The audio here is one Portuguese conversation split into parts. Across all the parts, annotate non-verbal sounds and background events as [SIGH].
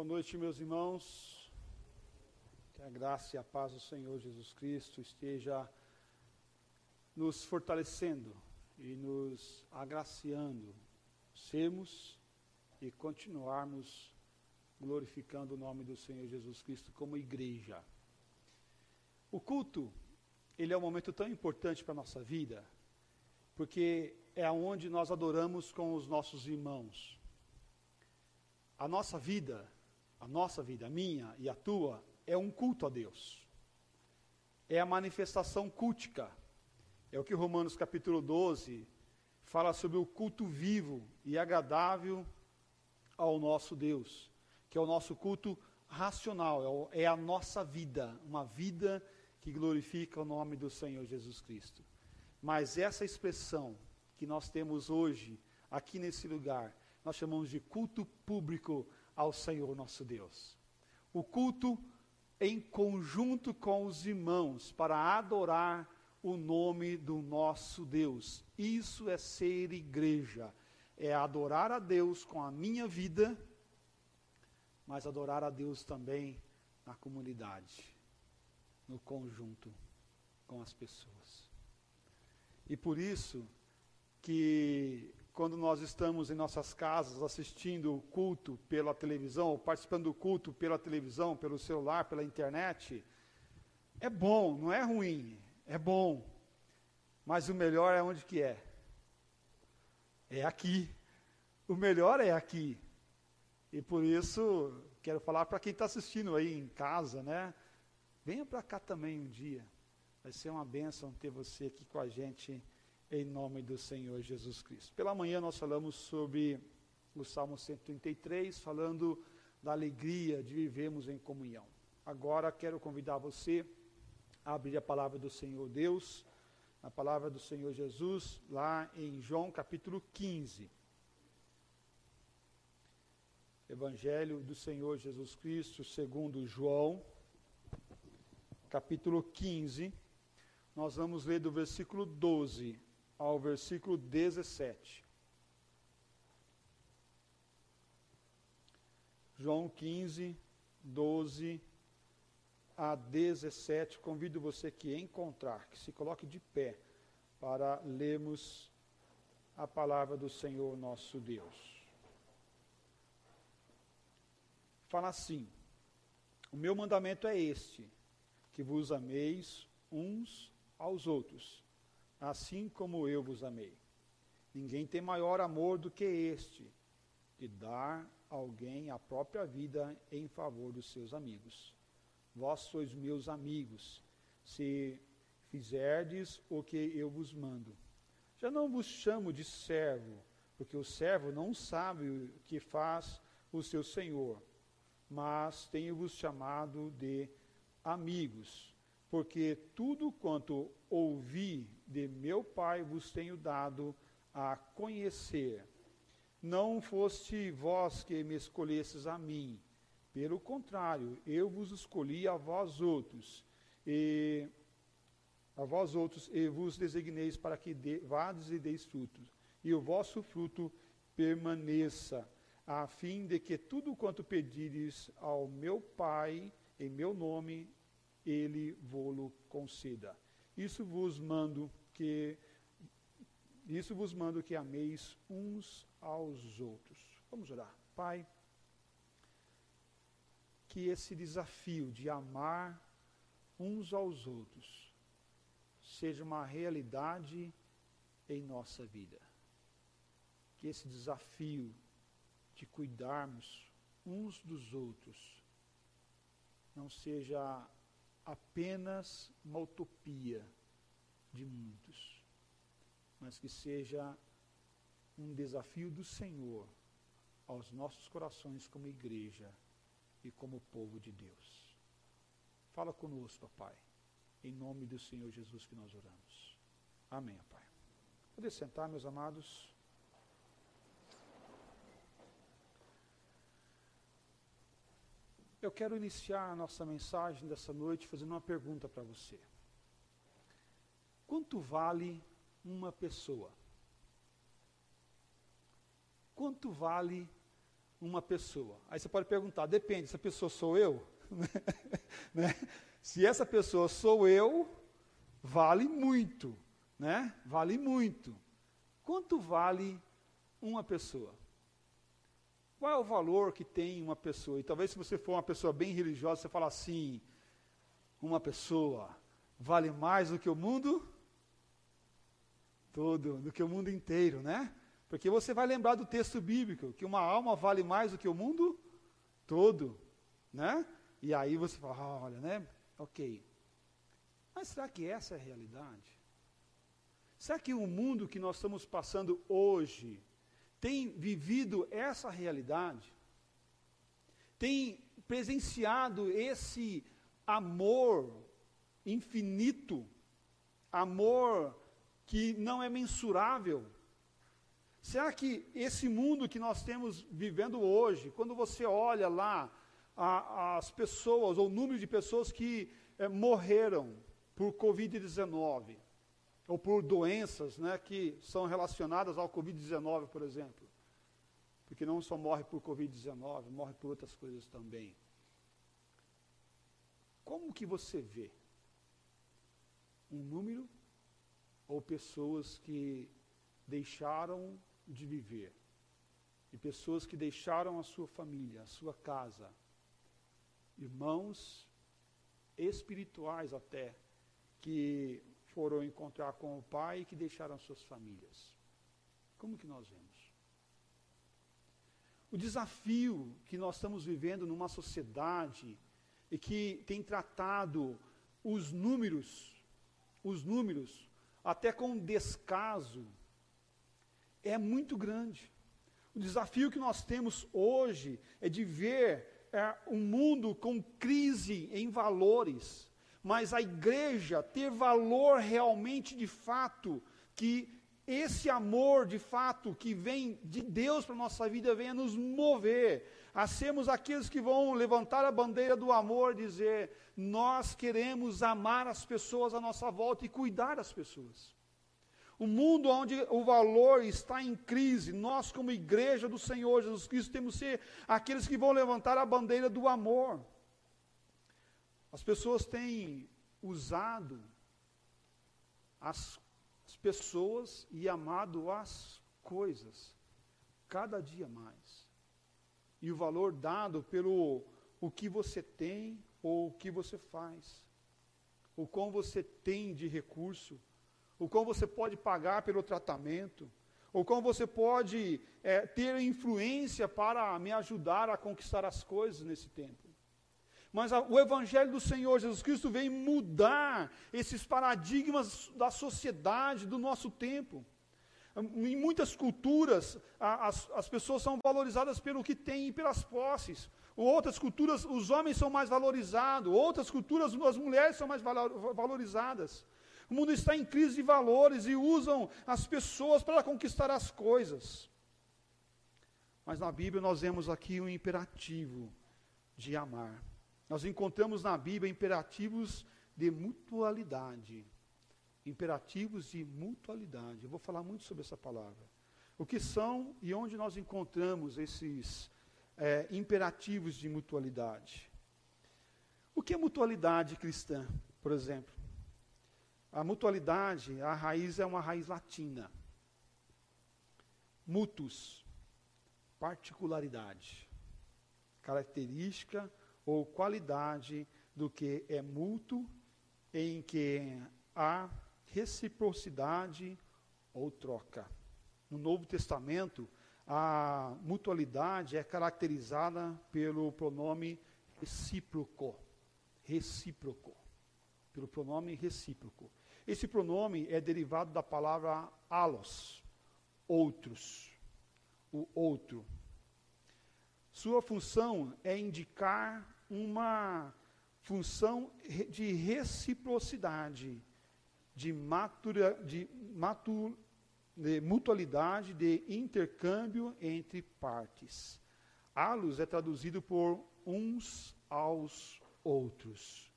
Boa noite, meus irmãos. Que a graça e a paz do Senhor Jesus Cristo esteja nos fortalecendo e nos agraciando, sermos e continuarmos glorificando o nome do Senhor Jesus Cristo como igreja. O culto, ele é um momento tão importante para a nossa vida, porque é onde nós adoramos com os nossos irmãos. A nossa vida, a nossa vida, a minha e a tua, é um culto a Deus. É a manifestação cultica. É o que Romanos capítulo 12 fala sobre o culto vivo e agradável ao nosso Deus, que é o nosso culto racional, é, é a nossa vida, uma vida que glorifica o nome do Senhor Jesus Cristo. Mas essa expressão que nós temos hoje, aqui nesse lugar, nós chamamos de culto público ao Senhor nosso Deus. O culto em conjunto com os irmãos para adorar o nome do nosso Deus. Isso é ser igreja. É adorar a Deus com a minha vida, mas adorar a Deus também na comunidade, no conjunto com as pessoas. E por isso que quando nós estamos em nossas casas assistindo o culto pela televisão, ou participando do culto pela televisão, pelo celular, pela internet, é bom, não é ruim, é bom. Mas o melhor é onde que é? É aqui. O melhor é aqui. E por isso, quero falar para quem está assistindo aí em casa, né? Venha para cá também um dia. Vai ser uma bênção ter você aqui com a gente, em nome do Senhor Jesus Cristo. Pela manhã nós falamos sobre o Salmo 133, falando da alegria de vivermos em comunhão. Agora quero convidar você a abrir a palavra do Senhor Deus, a palavra do Senhor Jesus, lá em João capítulo 15. Evangelho do Senhor Jesus Cristo, segundo João, capítulo 15. Nós vamos ler do versículo 12 ao versículo 17. João 15, 12 a 17. Convido você que encontrar, que se coloque de pé para lermos a palavra do Senhor nosso Deus. Fala assim: O meu mandamento é este, que vos ameis uns aos outros, assim como eu vos amei. Ninguém tem maior amor do que este, de dar alguém a própria vida em favor dos seus amigos. Vós sois meus amigos, se fizerdes o que eu vos mando. Já não vos chamo de servo, porque o servo não sabe o que faz o seu senhor, mas tenho-vos chamado de amigos, porque tudo quanto ouvi de meu Pai vos tenho dado a conhecer. Não foste vós que me escolhestes a mim, pelo contrário, eu vos escolhi a vós outros, e a vós outros, e vos designeis para que de, vades e deis frutos, e o vosso fruto permaneça, a fim de que tudo quanto pedires ao meu Pai, em meu nome, ele vô-lo conceda. Isso vos mando que isso vos mando que ameis uns aos outros. Vamos orar. Pai, que esse desafio de amar uns aos outros seja uma realidade em nossa vida. Que esse desafio de cuidarmos uns dos outros não seja apenas uma utopia de muitos, mas que seja um desafio do Senhor aos nossos corações como igreja e como povo de Deus. Fala conosco, Pai, em nome do Senhor Jesus que nós oramos. Amém, Pai. Pode sentar, meus amados. Eu quero iniciar a nossa mensagem dessa noite fazendo uma pergunta para você. Quanto vale uma pessoa? Quanto vale uma pessoa? Aí você pode perguntar, depende, essa pessoa sou eu? [LAUGHS] né? Se essa pessoa sou eu, vale muito, né? Vale muito. Quanto vale uma pessoa? Qual é o valor que tem uma pessoa? E talvez se você for uma pessoa bem religiosa, você fala assim, uma pessoa vale mais do que o mundo todo, do que o mundo inteiro, né? Porque você vai lembrar do texto bíblico, que uma alma vale mais do que o mundo todo, né? E aí você fala, ah, olha, né? Ok. Mas será que essa é a realidade? Será que o mundo que nós estamos passando hoje tem vivido essa realidade? Tem presenciado esse amor infinito, amor que não é mensurável? Será que esse mundo que nós temos vivendo hoje, quando você olha lá a, as pessoas, ou o número de pessoas que é, morreram por Covid-19, ou por doenças né, que são relacionadas ao Covid-19, por exemplo. Porque não só morre por Covid-19, morre por outras coisas também. Como que você vê um número ou pessoas que deixaram de viver, e pessoas que deixaram a sua família, a sua casa, irmãos espirituais até, que foram encontrar com o Pai e que deixaram suas famílias. Como que nós vemos? O desafio que nós estamos vivendo numa sociedade e que tem tratado os números, os números, até com descaso, é muito grande. O desafio que nós temos hoje é de ver é, um mundo com crise em valores, mas a igreja ter valor realmente de fato, que esse amor de fato que vem de Deus para a nossa vida venha nos mover a sermos aqueles que vão levantar a bandeira do amor, dizer: nós queremos amar as pessoas à nossa volta e cuidar das pessoas. O mundo onde o valor está em crise, nós, como igreja do Senhor Jesus Cristo, temos que ser aqueles que vão levantar a bandeira do amor. As pessoas têm usado as, as pessoas e amado as coisas cada dia mais. E o valor dado pelo o que você tem ou o que você faz, o quão você tem de recurso o quão você pode pagar pelo tratamento, ou como você pode é, ter influência para me ajudar a conquistar as coisas nesse tempo. Mas a, o Evangelho do Senhor Jesus Cristo vem mudar esses paradigmas da sociedade, do nosso tempo. Em muitas culturas, a, as, as pessoas são valorizadas pelo que têm e pelas posses. Outras culturas, os homens são mais valorizados. Outras culturas, as mulheres são mais valorizadas. O mundo está em crise de valores e usam as pessoas para conquistar as coisas. Mas na Bíblia nós vemos aqui um imperativo de amar. Nós encontramos na Bíblia imperativos de mutualidade. Imperativos de mutualidade. Eu vou falar muito sobre essa palavra. O que são e onde nós encontramos esses é, imperativos de mutualidade? O que é mutualidade cristã, por exemplo? A mutualidade, a raiz é uma raiz latina. Mutus, particularidade, característica ou qualidade do que é mútuo, em que há reciprocidade ou troca. No Novo Testamento, a mutualidade é caracterizada pelo pronome recíproco. Recíproco. Pelo pronome recíproco. Esse pronome é derivado da palavra alos, outros, o outro. Sua função é indicar uma função de reciprocidade, de, matura, de, matu, de mutualidade, de intercâmbio entre partes. Alos é traduzido por uns aos outros.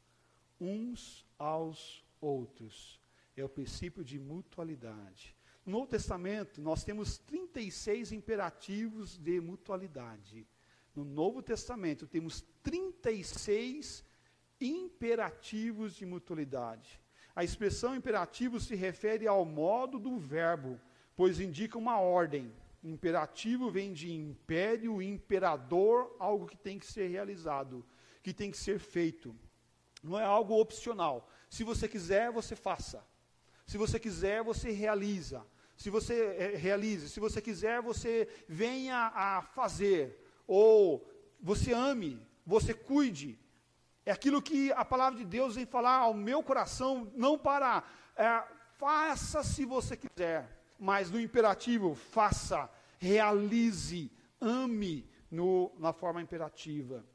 Uns aos outros. É o princípio de mutualidade. No Novo Testamento, nós temos 36 imperativos de mutualidade. No Novo Testamento temos 36 imperativos de mutualidade. A expressão imperativo se refere ao modo do verbo, pois indica uma ordem. Imperativo vem de império, imperador, algo que tem que ser realizado, que tem que ser feito. Não é algo opcional. Se você quiser, você faça. Se você quiser, você realiza. Se você é, realize. Se você quiser, você venha a fazer. Ou você ame, você cuide. É aquilo que a palavra de Deus vem falar ao meu coração, não para é, faça se você quiser mas no imperativo, faça, realize, ame no, na forma imperativa.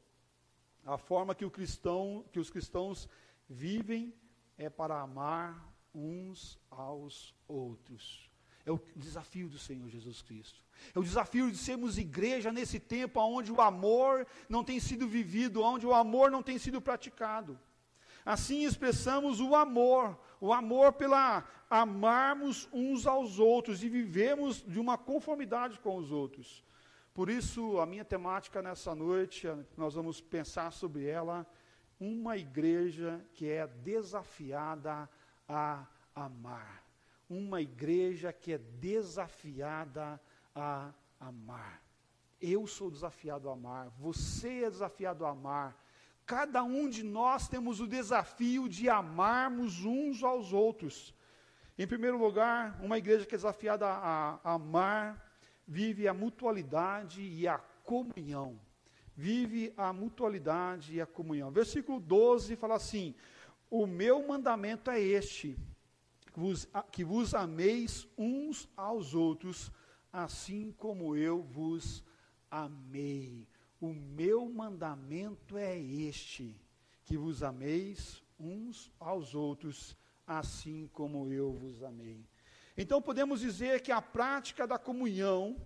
A forma que, o cristão, que os cristãos vivem é para amar uns aos outros. É o desafio do Senhor Jesus Cristo. É o desafio de sermos igreja nesse tempo onde o amor não tem sido vivido, onde o amor não tem sido praticado. Assim expressamos o amor, o amor pela amarmos uns aos outros e vivemos de uma conformidade com os outros. Por isso, a minha temática nessa noite, nós vamos pensar sobre ela, uma igreja que é desafiada a amar. Uma igreja que é desafiada a amar. Eu sou desafiado a amar, você é desafiado a amar Cada um de nós temos o desafio de amarmos uns aos outros. Em primeiro lugar, uma igreja que é desafiada a, a amar, vive a mutualidade e a comunhão. Vive a mutualidade e a comunhão. Versículo 12 fala assim: O meu mandamento é este, vos, que vos ameis uns aos outros, assim como eu vos amei. O meu mandamento é este: que vos ameis uns aos outros, assim como eu vos amei. Então podemos dizer que a prática da comunhão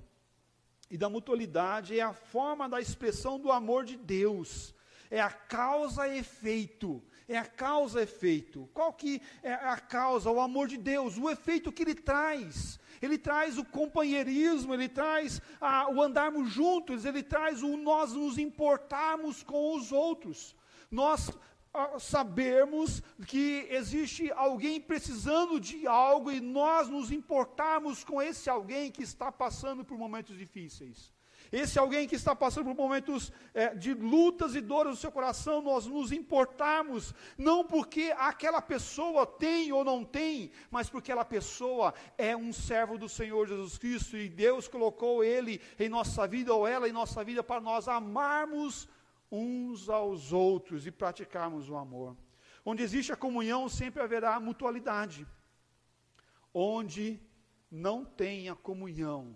e da mutualidade é a forma da expressão do amor de Deus, é a causa e efeito, é a causa e efeito. Qual que é a causa? O amor de Deus, o efeito que ele traz ele traz o companheirismo, ele traz ah, o andarmos juntos, ele traz o nós nos importarmos com os outros. Nós ah, sabermos que existe alguém precisando de algo e nós nos importarmos com esse alguém que está passando por momentos difíceis. Esse alguém que está passando por momentos é, de lutas e dores no seu coração, nós nos importarmos, não porque aquela pessoa tem ou não tem, mas porque aquela pessoa é um servo do Senhor Jesus Cristo e Deus colocou ele em nossa vida ou ela em nossa vida para nós amarmos uns aos outros e praticarmos o amor. Onde existe a comunhão, sempre haverá mutualidade. Onde não tem a comunhão,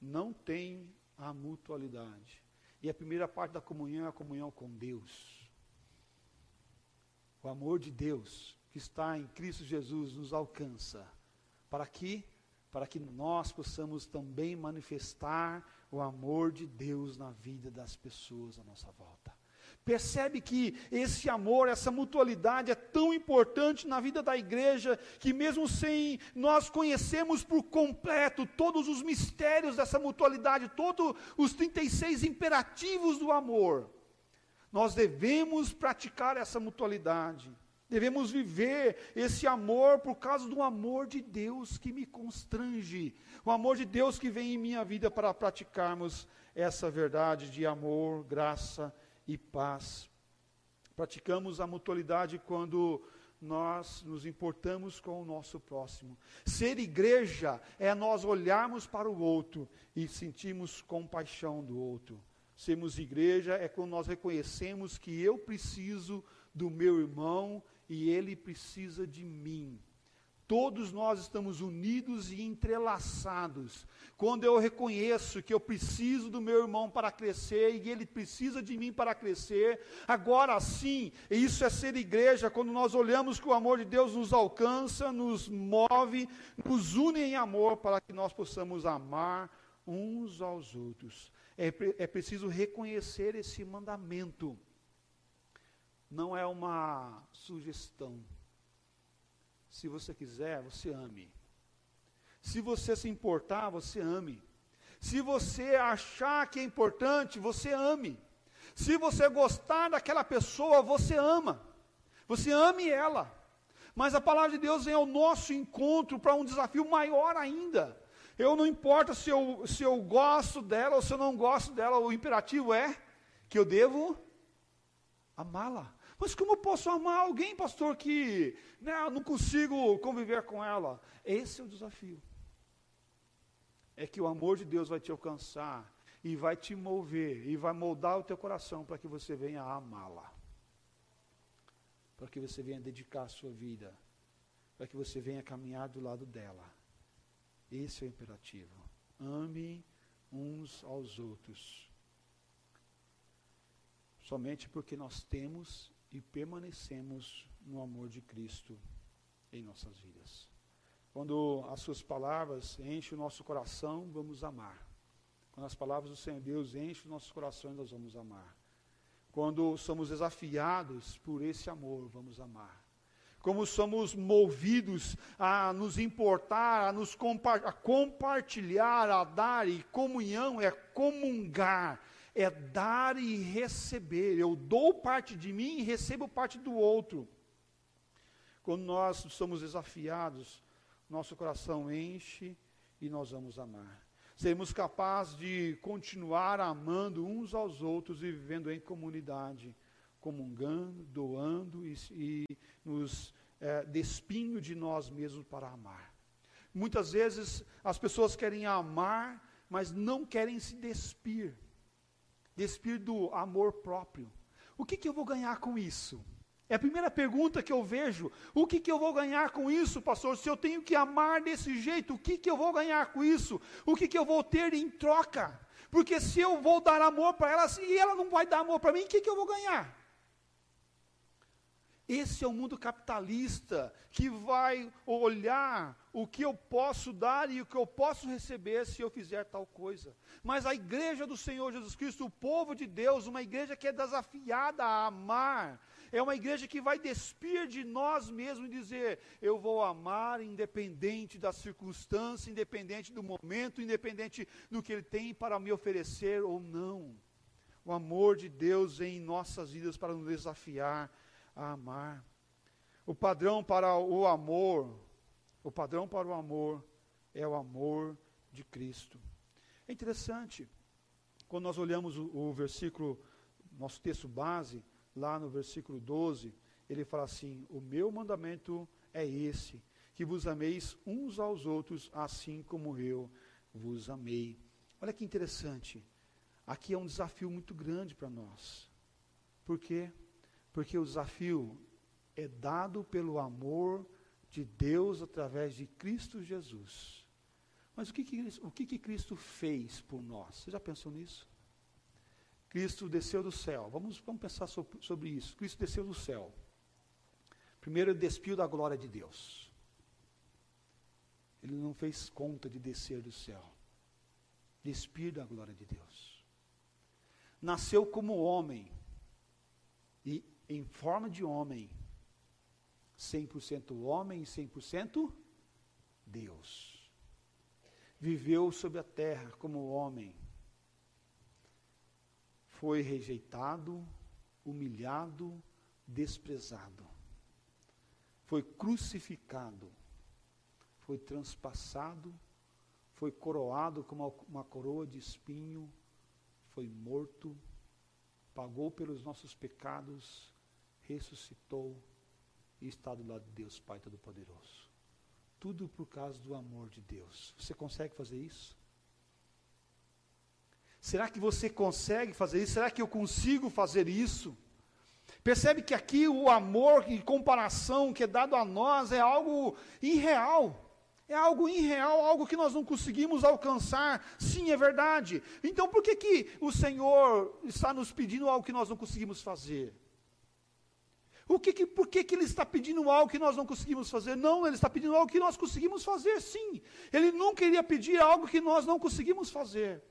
não tem a mutualidade. E a primeira parte da comunhão é a comunhão com Deus. O amor de Deus que está em Cristo Jesus nos alcança. Para que para que nós possamos também manifestar o amor de Deus na vida das pessoas à nossa volta. Percebe que esse amor, essa mutualidade é tão importante na vida da igreja, que mesmo sem nós conhecermos por completo todos os mistérios dessa mutualidade, todos os 36 imperativos do amor, nós devemos praticar essa mutualidade. Devemos viver esse amor por causa do amor de Deus que me constrange, o amor de Deus que vem em minha vida para praticarmos essa verdade de amor, graça e paz. Praticamos a mutualidade quando nós nos importamos com o nosso próximo. Ser igreja é nós olharmos para o outro e sentirmos compaixão do outro. Sermos igreja é quando nós reconhecemos que eu preciso do meu irmão e ele precisa de mim. Todos nós estamos unidos e entrelaçados. Quando eu reconheço que eu preciso do meu irmão para crescer e ele precisa de mim para crescer, agora sim, isso é ser igreja, quando nós olhamos que o amor de Deus nos alcança, nos move, nos une em amor para que nós possamos amar uns aos outros. É, é preciso reconhecer esse mandamento. Não é uma sugestão se você quiser, você ame. Se você se importar, você ame. Se você achar que é importante, você ame. Se você gostar daquela pessoa, você ama. Você ame ela. Mas a palavra de Deus vem ao nosso encontro para um desafio maior ainda. Eu não importa se eu, se eu gosto dela ou se eu não gosto dela, o imperativo é que eu devo amá-la. Mas como eu posso amar alguém, pastor, que né, não consigo conviver com ela? Esse é o desafio. É que o amor de Deus vai te alcançar e vai te mover e vai moldar o teu coração para que você venha amá-la. Para que você venha dedicar a sua vida. Para que você venha caminhar do lado dela. Esse é o imperativo. Ame uns aos outros. Somente porque nós temos e permanecemos no amor de Cristo em nossas vidas. Quando as suas palavras enchem o nosso coração, vamos amar. Quando as palavras do Senhor Deus enchem os nossos corações, nós vamos amar. Quando somos desafiados por esse amor, vamos amar. Como somos movidos a nos importar, a nos compa a compartilhar, a dar, e comunhão é comungar, é dar e receber. Eu dou parte de mim e recebo parte do outro. Quando nós somos desafiados, nosso coração enche e nós vamos amar. Seremos capazes de continuar amando uns aos outros e vivendo em comunidade, comungando, doando e, e nos é, despindo de nós mesmos para amar. Muitas vezes as pessoas querem amar, mas não querem se despir despir do amor próprio. O que, que eu vou ganhar com isso? É a primeira pergunta que eu vejo. O que, que eu vou ganhar com isso, pastor? Se eu tenho que amar desse jeito, o que, que eu vou ganhar com isso? O que, que eu vou ter em troca? Porque se eu vou dar amor para ela e ela não vai dar amor para mim, o que, que eu vou ganhar? Esse é o mundo capitalista que vai olhar o que eu posso dar e o que eu posso receber se eu fizer tal coisa. Mas a igreja do Senhor Jesus Cristo, o povo de Deus, uma igreja que é desafiada a amar, é uma igreja que vai despir de nós mesmos e dizer: eu vou amar independente da circunstância, independente do momento, independente do que Ele tem para me oferecer ou não. O amor de Deus em nossas vidas para nos desafiar a amar. O padrão para o amor, o padrão para o amor é o amor de Cristo. É interessante, quando nós olhamos o, o versículo, nosso texto base, lá no versículo 12, ele fala assim: O meu mandamento é esse, que vos ameis uns aos outros, assim como eu vos amei. Olha que interessante. Aqui é um desafio muito grande para nós. Por quê? Porque o desafio é dado pelo amor de Deus através de Cristo Jesus. Mas o que, que, o que, que Cristo fez por nós? Você já pensou nisso? Cristo desceu do céu. Vamos, vamos pensar sobre, sobre isso. Cristo desceu do céu. Primeiro, ele despiu da glória de Deus. Ele não fez conta de descer do céu. Despir da glória de Deus. Nasceu como homem. E em forma de homem, 100% homem e 100% Deus. Viveu sobre a terra como homem. Foi rejeitado, humilhado, desprezado. Foi crucificado. Foi transpassado. Foi coroado com uma, uma coroa de espinho. Foi morto pagou pelos nossos pecados, ressuscitou e está do lado de Deus, Pai Todo-Poderoso. Tudo por causa do amor de Deus. Você consegue fazer isso? Será que você consegue fazer isso? Será que eu consigo fazer isso? Percebe que aqui o amor em comparação que é dado a nós é algo irreal. É algo irreal, algo que nós não conseguimos alcançar. Sim, é verdade. Então por que, que o Senhor está nos pedindo algo que nós não conseguimos fazer? O que, que, por que, que ele está pedindo algo que nós não conseguimos fazer? Não, ele está pedindo algo que nós conseguimos fazer, sim. Ele nunca iria pedir algo que nós não conseguimos fazer.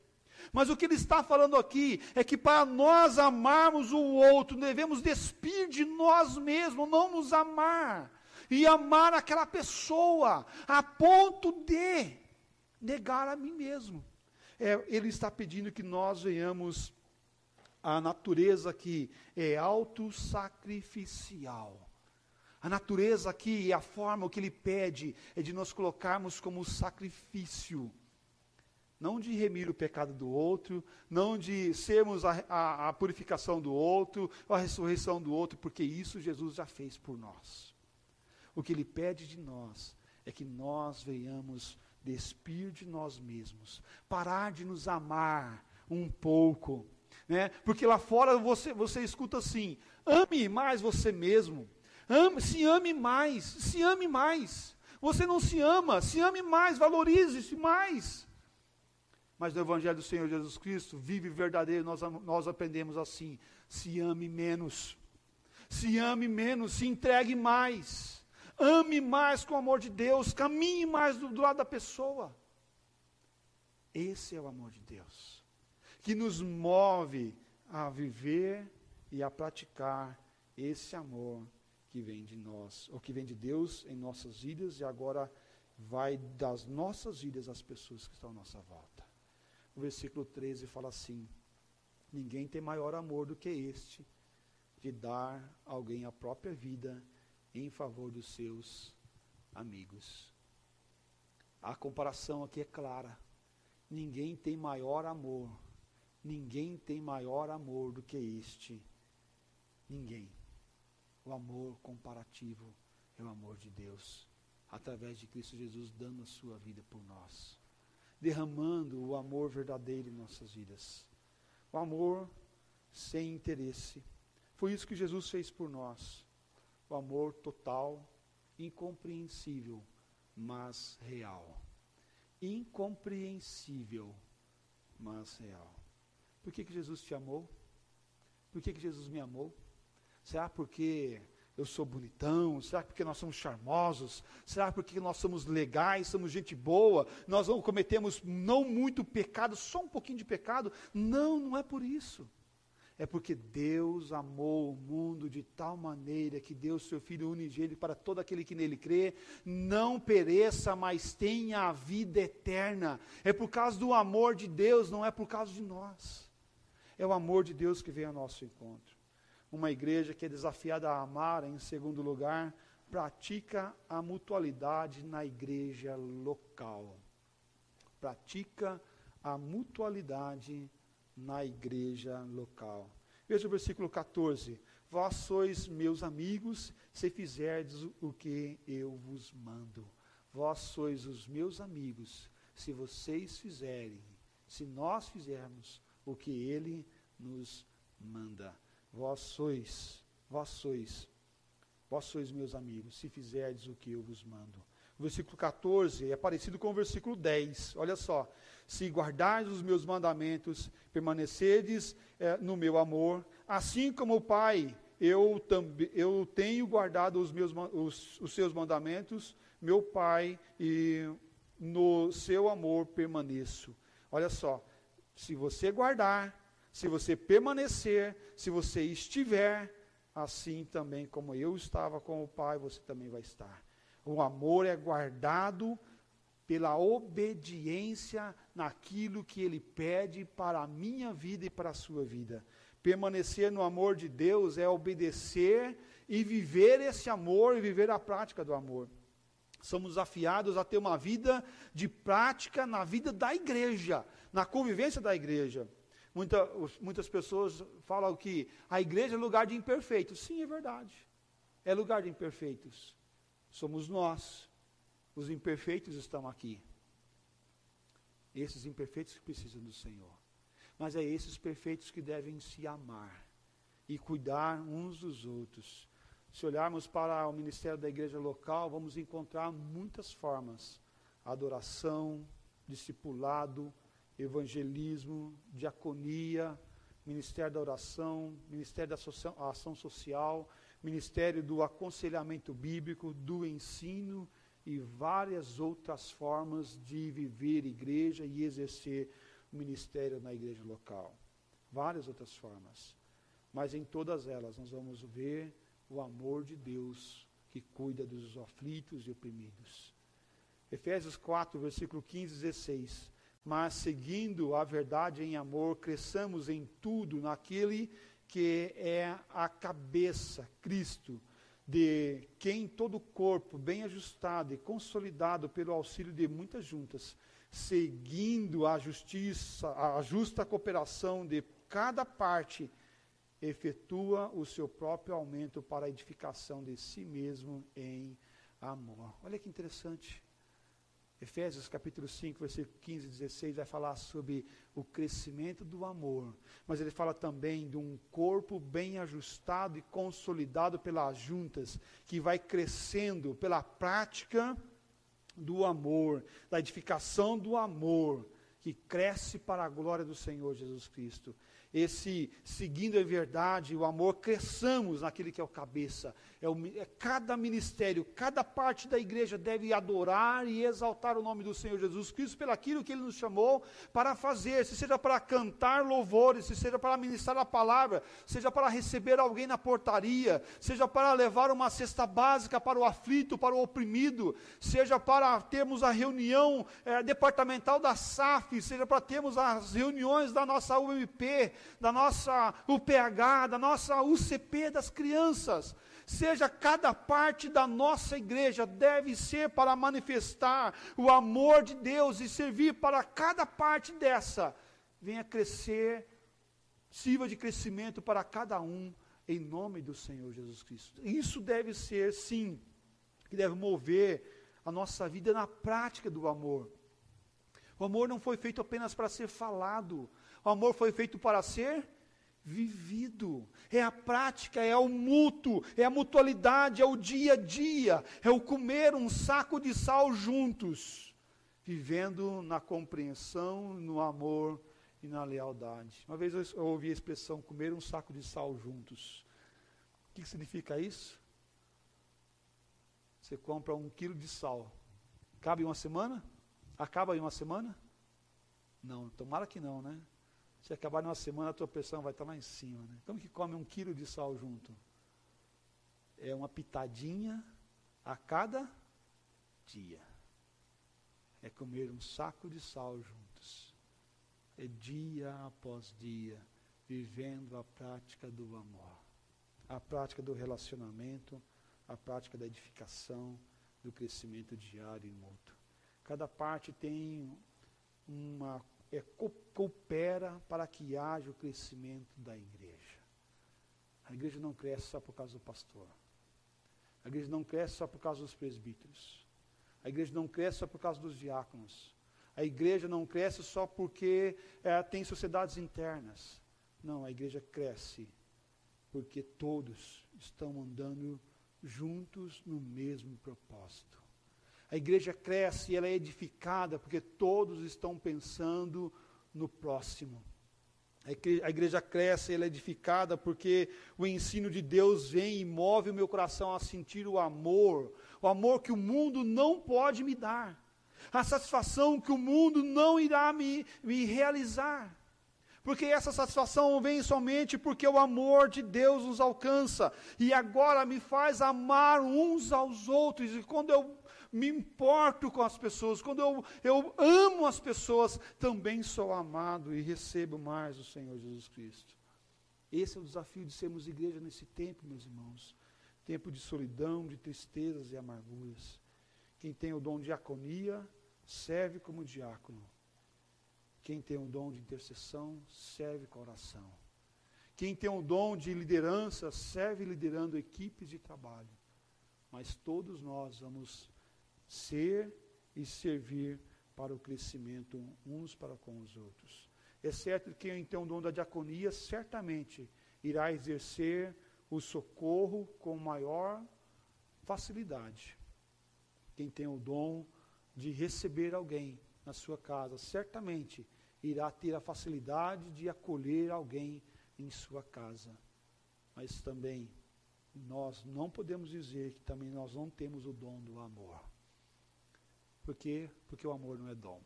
Mas o que ele está falando aqui é que para nós amarmos o outro, devemos despir de nós mesmos, não nos amar e amar aquela pessoa a ponto de negar a mim mesmo. é, ele está pedindo que nós venhamos a natureza que é autossacrificial. A natureza aqui e a forma, o que ele pede é de nós colocarmos como sacrifício. Não de remir o pecado do outro, não de sermos a, a, a purificação do outro, a ressurreição do outro, porque isso Jesus já fez por nós. O que ele pede de nós é que nós venhamos despir de nós mesmos, parar de nos amar um pouco, né? Porque lá fora você, você escuta assim: ame mais você mesmo. Ame, se ame mais, se ame mais. Você não se ama, se ame mais, valorize-se mais. Mas no Evangelho do Senhor Jesus Cristo, vive verdadeiro, nós, nós aprendemos assim: se ame menos, se ame menos, se entregue mais, ame mais com o amor de Deus, caminhe mais do, do lado da pessoa. Esse é o amor de Deus, que nos move a viver e a praticar esse amor que vem de nós, ou que vem de Deus em nossas vidas e agora vai das nossas vidas às pessoas que estão à nossa volta. O versículo 13 fala assim: Ninguém tem maior amor do que este, de dar alguém a própria vida em favor dos seus amigos. A comparação aqui é clara. Ninguém tem maior amor, ninguém tem maior amor do que este. Ninguém. O amor comparativo é o amor de Deus, através de Cristo Jesus dando a sua vida por nós, derramando o amor verdadeiro em nossas vidas. O amor sem interesse. Foi isso que Jesus fez por nós. O amor total, incompreensível, mas real. Incompreensível, mas real. Por que, que Jesus te amou? Por que, que Jesus me amou? Será porque eu sou bonitão? Será porque nós somos charmosos? Será porque nós somos legais, somos gente boa? Nós não cometemos não muito pecado, só um pouquinho de pecado? Não, não é por isso. É porque Deus amou o mundo de tal maneira que deu seu Filho unigênito para todo aquele que nele crê, não pereça, mas tenha a vida eterna. É por causa do amor de Deus, não é por causa de nós. É o amor de Deus que vem ao nosso encontro uma igreja que é desafiada a amar, em segundo lugar, pratica a mutualidade na igreja local. Pratica a mutualidade na igreja local. Veja o versículo 14. Vós sois meus amigos se fizerdes o que eu vos mando. Vós sois os meus amigos se vocês fizerem, se nós fizermos o que ele nos manda. Vós sois, vós sois, vós sois meus amigos, se fizerdes o que eu vos mando. O versículo 14 é parecido com o versículo 10. Olha só. Se guardardes os meus mandamentos, permanecerdes é, no meu amor, assim como o Pai, eu, eu tenho guardado os, meus, os, os seus mandamentos, meu Pai, e no seu amor permaneço. Olha só. Se você guardar, se você permanecer, se você estiver, assim também como eu estava com o Pai, você também vai estar. O amor é guardado pela obediência naquilo que Ele pede para a minha vida e para a sua vida. Permanecer no amor de Deus é obedecer e viver esse amor e viver a prática do amor. Somos desafiados a ter uma vida de prática na vida da igreja, na convivência da igreja. Muita, muitas pessoas falam que a igreja é lugar de imperfeitos. Sim, é verdade. É lugar de imperfeitos. Somos nós. Os imperfeitos estão aqui. Esses imperfeitos que precisam do Senhor. Mas é esses perfeitos que devem se amar e cuidar uns dos outros. Se olharmos para o ministério da igreja local, vamos encontrar muitas formas: adoração, discipulado, evangelismo, diaconia, ministério da oração, ministério da ação social, ministério do aconselhamento bíblico, do ensino e várias outras formas de viver igreja e exercer o ministério na igreja local. Várias outras formas. Mas em todas elas nós vamos ver o amor de Deus que cuida dos aflitos e oprimidos. Efésios 4, versículo 15 e 16. Mas seguindo a verdade em amor, cresçamos em tudo naquele que é a cabeça, Cristo, de quem todo o corpo, bem ajustado e consolidado pelo auxílio de muitas juntas, seguindo a justiça, a justa cooperação de cada parte, efetua o seu próprio aumento para a edificação de si mesmo em amor. Olha que interessante. Efésios capítulo 5, versículo 15 e 16 vai falar sobre o crescimento do amor, mas ele fala também de um corpo bem ajustado e consolidado pelas juntas, que vai crescendo pela prática do amor, da edificação do amor, que cresce para a glória do Senhor Jesus Cristo esse seguindo a verdade, o amor, cresçamos naquele que é o cabeça. É, o, é, cada ministério, cada parte da igreja deve adorar e exaltar o nome do Senhor Jesus Cristo pelo aquilo que Ele nos chamou para fazer, se seja para cantar louvores, se seja para ministrar a palavra, seja para receber alguém na portaria, seja para levar uma cesta básica para o aflito, para o oprimido, seja para termos a reunião é, departamental da SAF, seja para termos as reuniões da nossa UMP, da nossa UPH, da nossa UCP das crianças. Seja cada parte da nossa igreja deve ser para manifestar o amor de Deus e servir para cada parte dessa. Venha crescer, sirva de crescimento para cada um, em nome do Senhor Jesus Cristo. Isso deve ser, sim, que deve mover a nossa vida na prática do amor. O amor não foi feito apenas para ser falado, o amor foi feito para ser vivido. É a prática, é o mútuo, é a mutualidade, é o dia a dia, é o comer um saco de sal juntos, vivendo na compreensão, no amor e na lealdade. Uma vez eu ouvi a expressão comer um saco de sal juntos. O que significa isso? Você compra um quilo de sal. Cabe uma semana? Acaba em uma semana? Não, tomara que não, né? Se acabar numa semana, a tua pressão vai estar lá em cima. Né? Como que come um quilo de sal junto? É uma pitadinha a cada dia. É comer um saco de sal juntos. É dia após dia, vivendo a prática do amor. A prática do relacionamento, a prática da edificação, do crescimento diário e mútuo. Cada parte tem uma é, coopera para que haja o crescimento da igreja. A igreja não cresce só por causa do pastor. A igreja não cresce só por causa dos presbíteros. A igreja não cresce só por causa dos diáconos. A igreja não cresce só porque é, tem sociedades internas. Não, a igreja cresce porque todos estão andando juntos no mesmo propósito. A igreja cresce e ela é edificada porque todos estão pensando no próximo. A igreja cresce, e ela é edificada porque o ensino de Deus vem e move o meu coração a sentir o amor, o amor que o mundo não pode me dar, a satisfação que o mundo não irá me, me realizar. Porque essa satisfação vem somente porque o amor de Deus nos alcança e agora me faz amar uns aos outros. E quando eu me importo com as pessoas, quando eu, eu amo as pessoas, também sou amado e recebo mais o Senhor Jesus Cristo. Esse é o desafio de sermos igreja nesse tempo, meus irmãos. Tempo de solidão, de tristezas e amarguras. Quem tem o dom de diaconia, serve como diácono. Quem tem o dom de intercessão, serve com oração. Quem tem o dom de liderança, serve liderando equipes de trabalho. Mas todos nós vamos ser e servir para o crescimento uns para com os outros. É certo que quem tem o dom da diaconia certamente irá exercer o socorro com maior facilidade. Quem tem o dom de receber alguém na sua casa, certamente irá ter a facilidade de acolher alguém em sua casa. Mas também nós não podemos dizer que também nós não temos o dom do amor. Por quê? Porque o amor não é dom.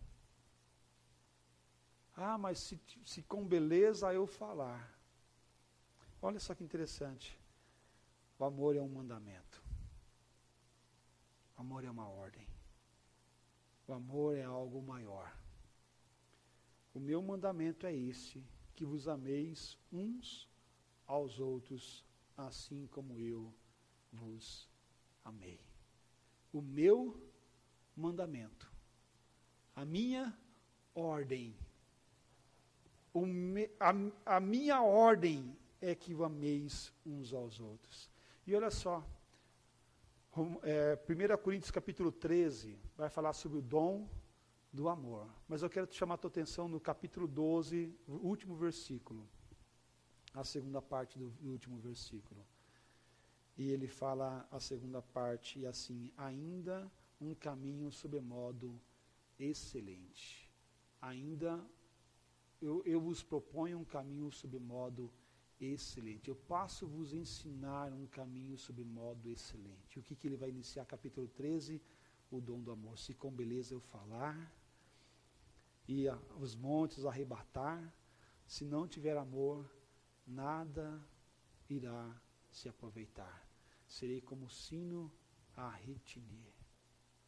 Ah, mas se, se com beleza eu falar. Olha só que interessante. O amor é um mandamento. O amor é uma ordem. O amor é algo maior. O meu mandamento é esse, que vos ameis uns aos outros, assim como eu vos amei. O meu mandamento, a minha ordem, me, a, a minha ordem é que ameis uns aos outros. E olha só, é, 1 Coríntios capítulo 13 vai falar sobre o dom do amor. Mas eu quero te chamar a tua atenção no capítulo 12, último versículo. A segunda parte do, último versículo. E ele fala a segunda parte assim: ainda um caminho sobremodo excelente. Ainda eu, eu vos proponho um caminho sobremodo excelente. Eu passo vos ensinar um caminho sobremodo excelente. O que, que ele vai iniciar? Capítulo 13, o dom do amor. Se com beleza eu falar, e a, os montes arrebatar, se não tiver amor, nada irá se aproveitar. Serei como sino a retinir,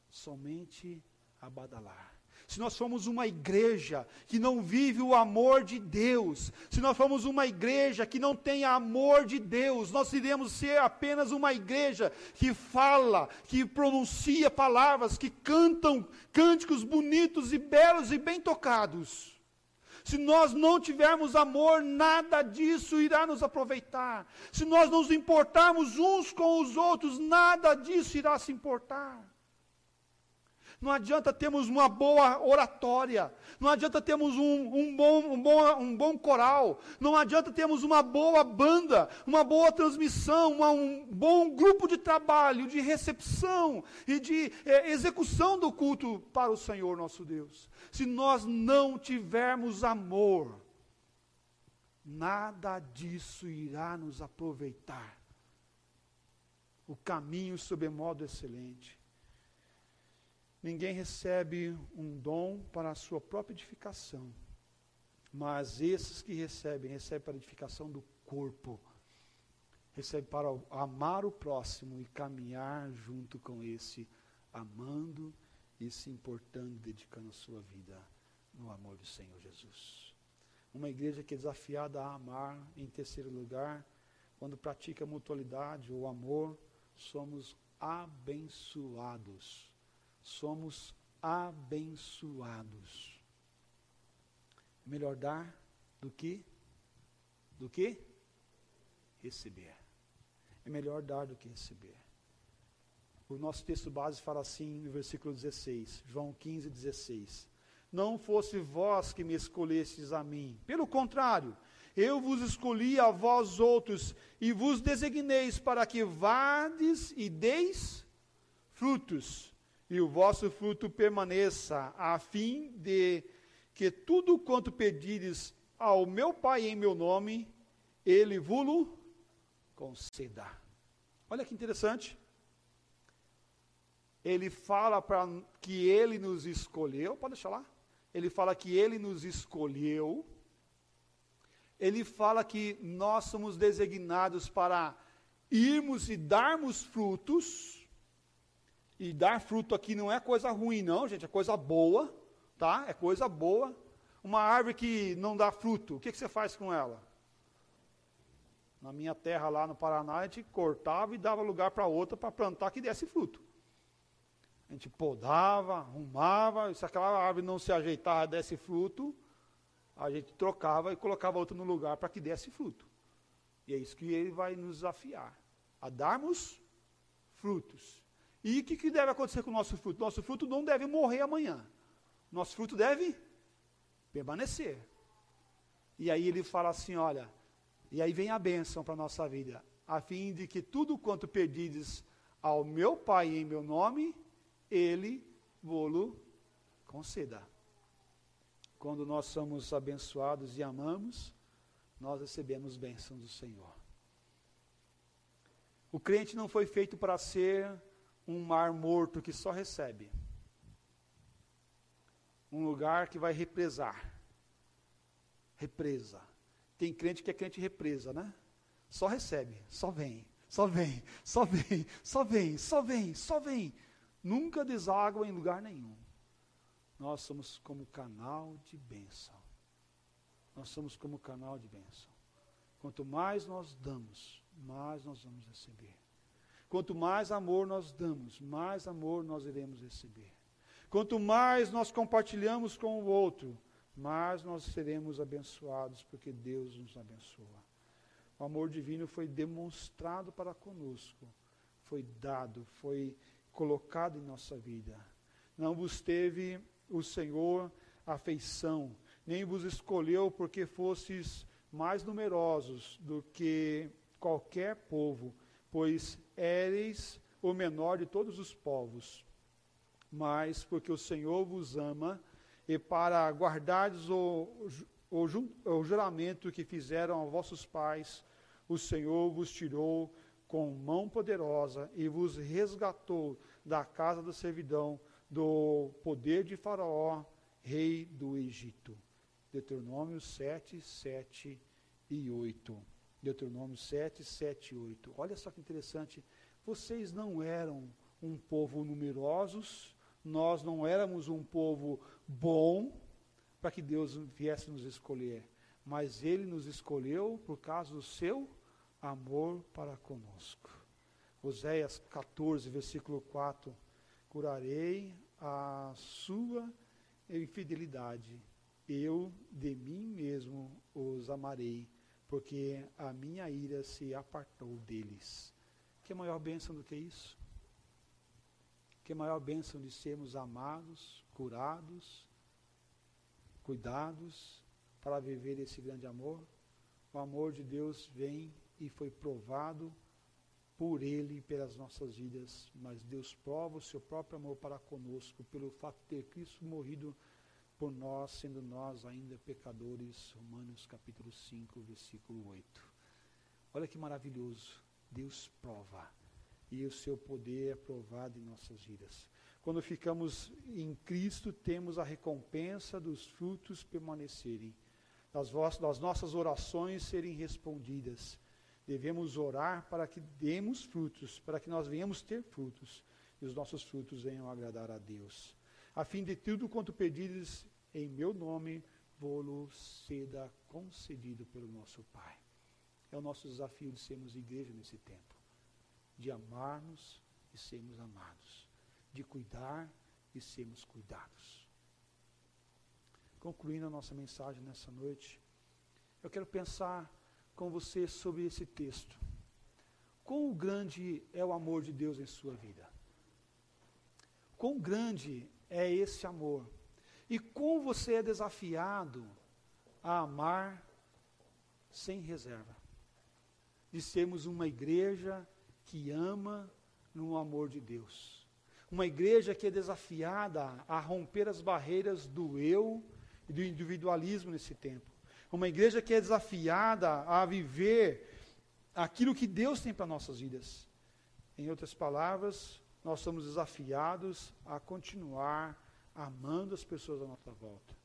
somente a badalar se nós formos uma igreja que não vive o amor de Deus, se nós formos uma igreja que não tem amor de Deus, nós iremos ser apenas uma igreja que fala, que pronuncia palavras, que cantam cânticos bonitos e belos e bem tocados. Se nós não tivermos amor, nada disso irá nos aproveitar. Se nós nos importarmos uns com os outros, nada disso irá se importar. Não adianta termos uma boa oratória, não adianta termos um, um, bom, um, bom, um bom coral, não adianta termos uma boa banda, uma boa transmissão, uma, um bom grupo de trabalho, de recepção e de é, execução do culto para o Senhor nosso Deus. Se nós não tivermos amor, nada disso irá nos aproveitar. O caminho sob modo excelente. Ninguém recebe um dom para a sua própria edificação, mas esses que recebem, recebem para a edificação do corpo, recebem para amar o próximo e caminhar junto com esse, amando e se importando, dedicando a sua vida no amor do Senhor Jesus. Uma igreja que é desafiada a amar, em terceiro lugar, quando pratica mutualidade ou amor, somos abençoados somos abençoados. É melhor dar do que do que receber. É melhor dar do que receber. O nosso texto base fala assim no versículo 16, João 15, 16. Não fosse vós que me escolhestes a mim. Pelo contrário, eu vos escolhi a vós outros e vos designeis para que vades e deis frutos, e o vosso fruto permaneça, a fim de que tudo quanto pedires ao meu Pai em meu nome, ele vulo conceda. Olha que interessante. Ele fala para que ele nos escolheu, pode deixar lá? Ele fala que ele nos escolheu. Ele fala que nós somos designados para irmos e darmos frutos. E dar fruto aqui não é coisa ruim, não, gente, é coisa boa, tá? É coisa boa. Uma árvore que não dá fruto, o que, que você faz com ela? Na minha terra lá no Paraná, a gente cortava e dava lugar para outra para plantar que desse fruto. A gente podava, arrumava, se aquela árvore não se ajeitava, desse fruto, a gente trocava e colocava outra no lugar para que desse fruto. E é isso que ele vai nos desafiar, a darmos frutos. E o que, que deve acontecer com o nosso fruto? Nosso fruto não deve morrer amanhã. Nosso fruto deve permanecer. E aí ele fala assim: olha, e aí vem a bênção para a nossa vida, a fim de que tudo quanto pedides ao meu Pai em meu nome, ele vô-lo conceda. Quando nós somos abençoados e amamos, nós recebemos bênçãos do Senhor. O crente não foi feito para ser um mar morto que só recebe. Um lugar que vai represar. Represa. Tem crente que é crente represa, né? Só recebe, só vem, só vem, só vem, só vem, só vem, só vem. Nunca deságua em lugar nenhum. Nós somos como canal de bênção. nós somos como canal de bênção. Quanto mais nós damos, mais nós vamos receber. Quanto mais amor nós damos, mais amor nós iremos receber. Quanto mais nós compartilhamos com o outro, mais nós seremos abençoados, porque Deus nos abençoa. O amor divino foi demonstrado para conosco, foi dado, foi colocado em nossa vida. Não vos teve o Senhor afeição, nem vos escolheu porque fostes mais numerosos do que qualquer povo, pois éreis o menor de todos os povos, mas porque o Senhor vos ama e para guardardes o, o, o juramento que fizeram aos vossos pais, o Senhor vos tirou com mão poderosa e vos resgatou da casa da servidão, do poder de Faraó, rei do Egito. Deuteronômio 7, 7 e 8. Deuteronômio 7, 7 e 8. Olha só que interessante. Vocês não eram um povo numerosos, nós não éramos um povo bom para que Deus viesse nos escolher, mas Ele nos escolheu por causa do seu amor para conosco. Oséias 14, versículo 4: Curarei a sua infidelidade, eu de mim mesmo os amarei, porque a minha ira se apartou deles. Que maior bênção do que isso? Que maior bênção de sermos amados, curados, cuidados para viver esse grande amor? O amor de Deus vem e foi provado por Ele e pelas nossas vidas, mas Deus prova o seu próprio amor para conosco pelo fato de ter Cristo morrido por nós, sendo nós ainda pecadores. Romanos capítulo 5, versículo 8. Olha que maravilhoso. Deus prova. E o seu poder é provado em nossas vidas. Quando ficamos em Cristo, temos a recompensa dos frutos permanecerem, das, das nossas orações serem respondidas devemos orar para que demos frutos, para que nós venhamos ter frutos, e os nossos frutos venham agradar a Deus. A fim de tudo quanto pedires em meu nome, vou-lo seda concedido pelo nosso Pai. É o nosso desafio de sermos igreja nesse tempo, de amarmos e sermos amados, de cuidar e sermos cuidados. Concluindo a nossa mensagem nessa noite, eu quero pensar com você sobre esse texto. Quão grande é o amor de Deus em sua vida? Quão grande é esse amor? E como você é desafiado a amar sem reserva? De sermos uma igreja que ama no amor de Deus. Uma igreja que é desafiada a romper as barreiras do eu e do individualismo nesse tempo uma igreja que é desafiada a viver aquilo que Deus tem para nossas vidas. Em outras palavras, nós somos desafiados a continuar amando as pessoas à nossa volta.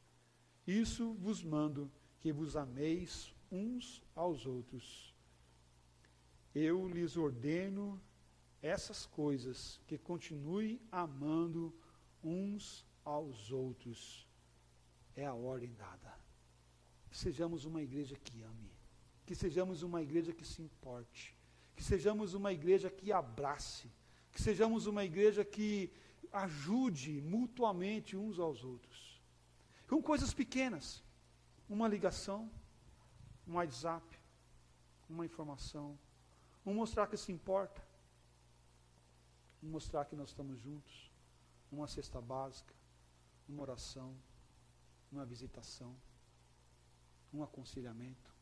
Isso vos mando, que vos ameis uns aos outros. Eu lhes ordeno essas coisas, que continue amando uns aos outros. É a ordem dada que sejamos uma igreja que ame, que sejamos uma igreja que se importe, que sejamos uma igreja que abrace, que sejamos uma igreja que ajude mutuamente uns aos outros. Com coisas pequenas, uma ligação, um WhatsApp, uma informação, um mostrar que se importa, um mostrar que nós estamos juntos, uma cesta básica, uma oração, uma visitação um aconselhamento,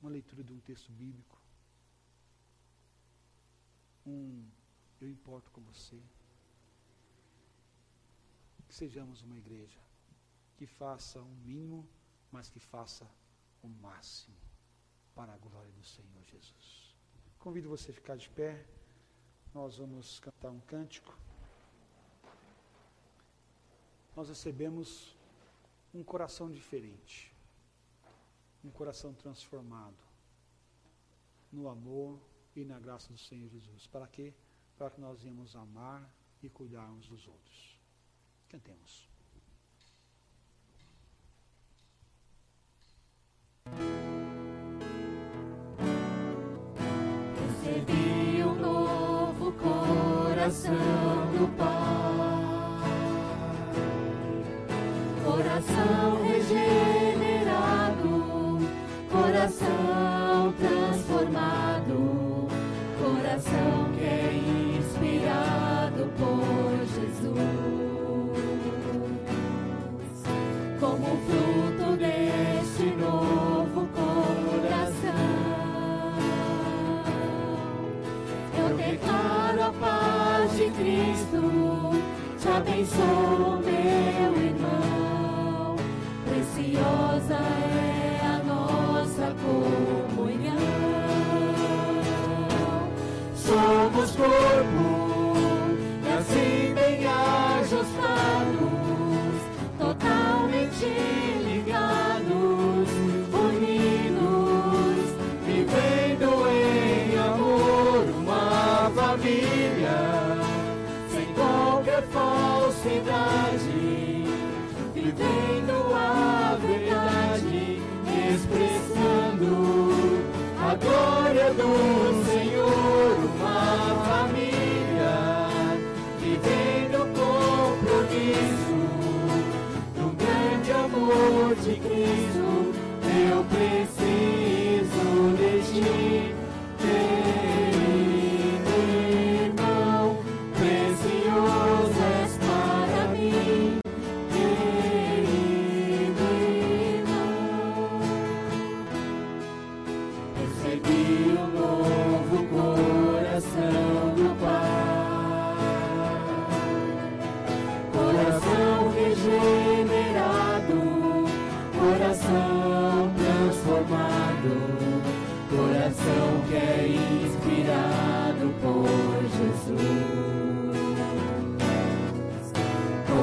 uma leitura de um texto bíblico, um eu importo com você. Que sejamos uma igreja que faça o um mínimo, mas que faça o máximo para a glória do Senhor Jesus. Convido você a ficar de pé. Nós vamos cantar um cântico. Nós recebemos um coração diferente um coração transformado no amor e na graça do Senhor Jesus. Para quê? para que nós irmos amar e cuidar uns dos outros. Cantemos. Recebi um novo coração do Pai, coração regenerado, coração. Deste novo coração, eu declaro a paz de Cristo, te abençoo, meu irmão. Preciosa é a nossa comunhão. Somos corpo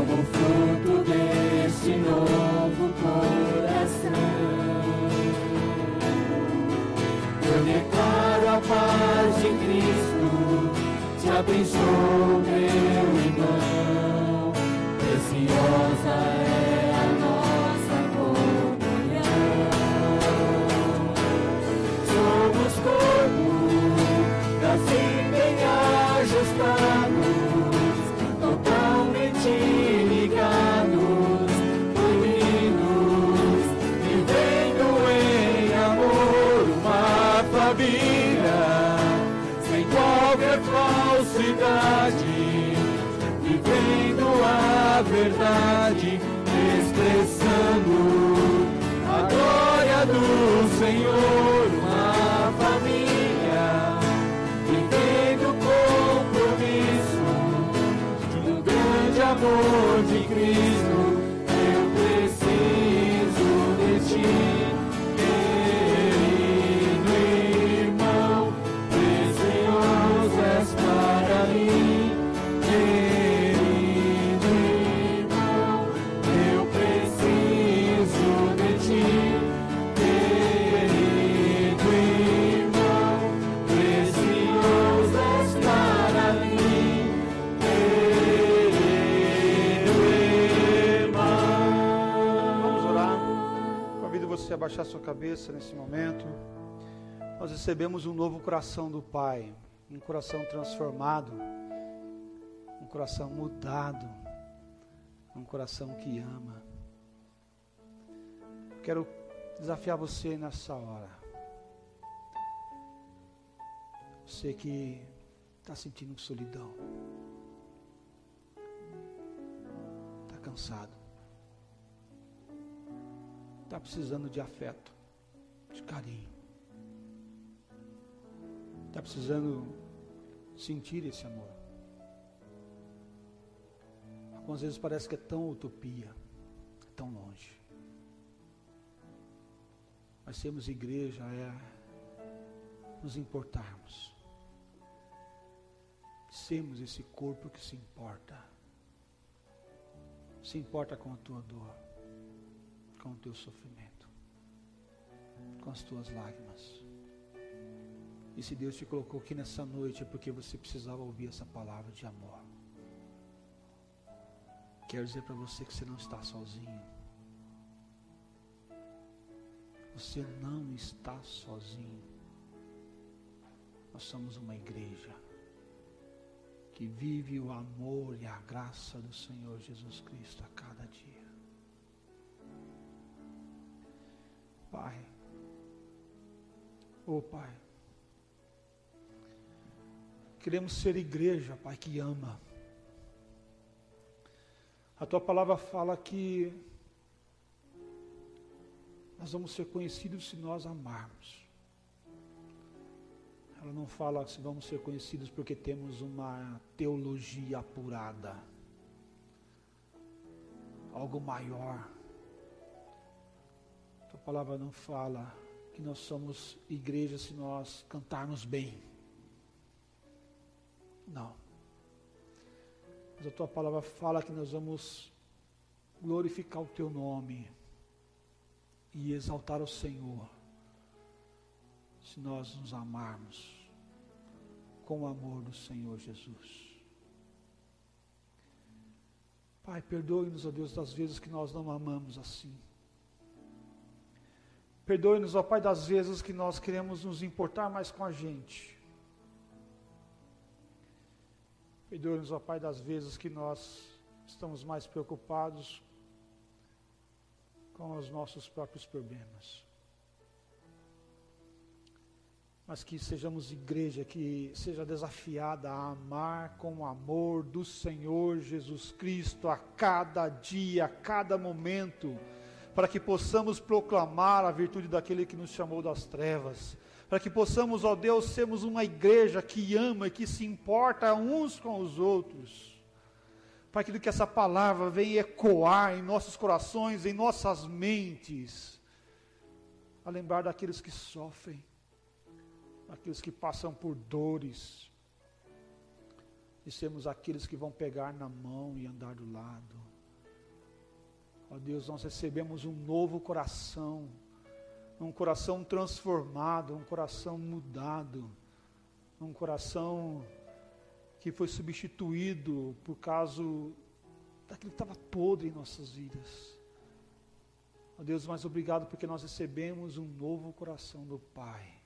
Como fruto deste novo coração. Eu declaro a paz de Cristo, te abençoo, verdade, você a baixar sua cabeça nesse momento. Nós recebemos um novo coração do Pai, um coração transformado, um coração mudado, um coração que ama. Quero desafiar você nessa hora. Você que está sentindo solidão, está cansado, está precisando de afeto, de carinho, está precisando sentir esse amor. Algumas vezes parece que é tão utopia, tão longe. Mas sermos igreja é nos importarmos. Sermos esse corpo que se importa. Se importa com a tua dor, com o teu sofrimento, com as tuas lágrimas. E se Deus te colocou aqui nessa noite é porque você precisava ouvir essa palavra de amor. Quero dizer para você que você não está sozinho. Você não está sozinho. Nós somos uma igreja. que vive o amor e a graça do Senhor Jesus Cristo a cada dia. Pai, oh Pai, queremos ser igreja, Pai, que ama. A tua palavra fala que nós vamos ser conhecidos se nós amarmos. Ela não fala se vamos ser conhecidos porque temos uma teologia apurada, algo maior. A palavra não fala que nós somos igreja se nós cantarmos bem. Não. Mas a tua palavra fala que nós vamos glorificar o teu nome e exaltar o Senhor se nós nos amarmos com o amor do Senhor Jesus. Pai, perdoe-nos, ó Deus, das vezes que nós não amamos assim. Perdoe-nos, ó Pai, das vezes que nós queremos nos importar mais com a gente. Perdoe-nos, ó Pai, das vezes que nós estamos mais preocupados com os nossos próprios problemas mas que sejamos igreja que seja desafiada a amar com o amor do Senhor Jesus Cristo a cada dia, a cada momento, para que possamos proclamar a virtude daquele que nos chamou das trevas, para que possamos, ó Deus, sermos uma igreja que ama e que se importa uns com os outros. Para que essa palavra venha ecoar em nossos corações, em nossas mentes, a lembrar daqueles que sofrem, aqueles que passam por dores, e sermos aqueles que vão pegar na mão e andar do lado. Ó Deus, nós recebemos um novo coração, um coração transformado, um coração mudado, um coração que foi substituído por causa daquilo que estava podre em nossas vidas. Ó Deus, mais obrigado porque nós recebemos um novo coração do Pai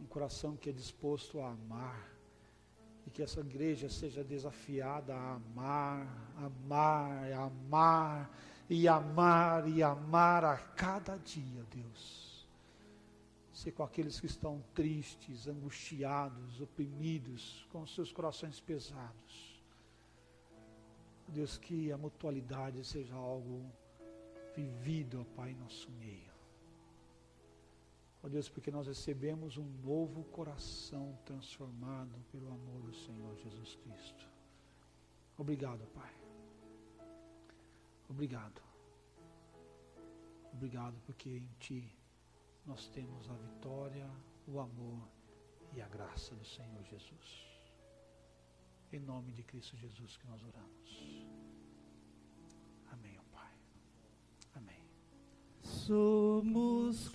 um coração que é disposto a amar. E que essa igreja seja desafiada a amar, amar, amar e amar e amar a cada dia, Deus. Ser com aqueles que estão tristes, angustiados, oprimidos, com seus corações pesados. Deus, que a mutualidade seja algo vivido, ó Pai, em nosso meio. Ó Deus, porque nós recebemos um novo coração transformado pelo amor do Senhor Jesus Cristo. Obrigado, Pai. Obrigado. Obrigado porque em Ti nós temos a vitória, o amor e a graça do Senhor Jesus. Em nome de Cristo Jesus que nós oramos. Amém, ó Pai. Amém. Somos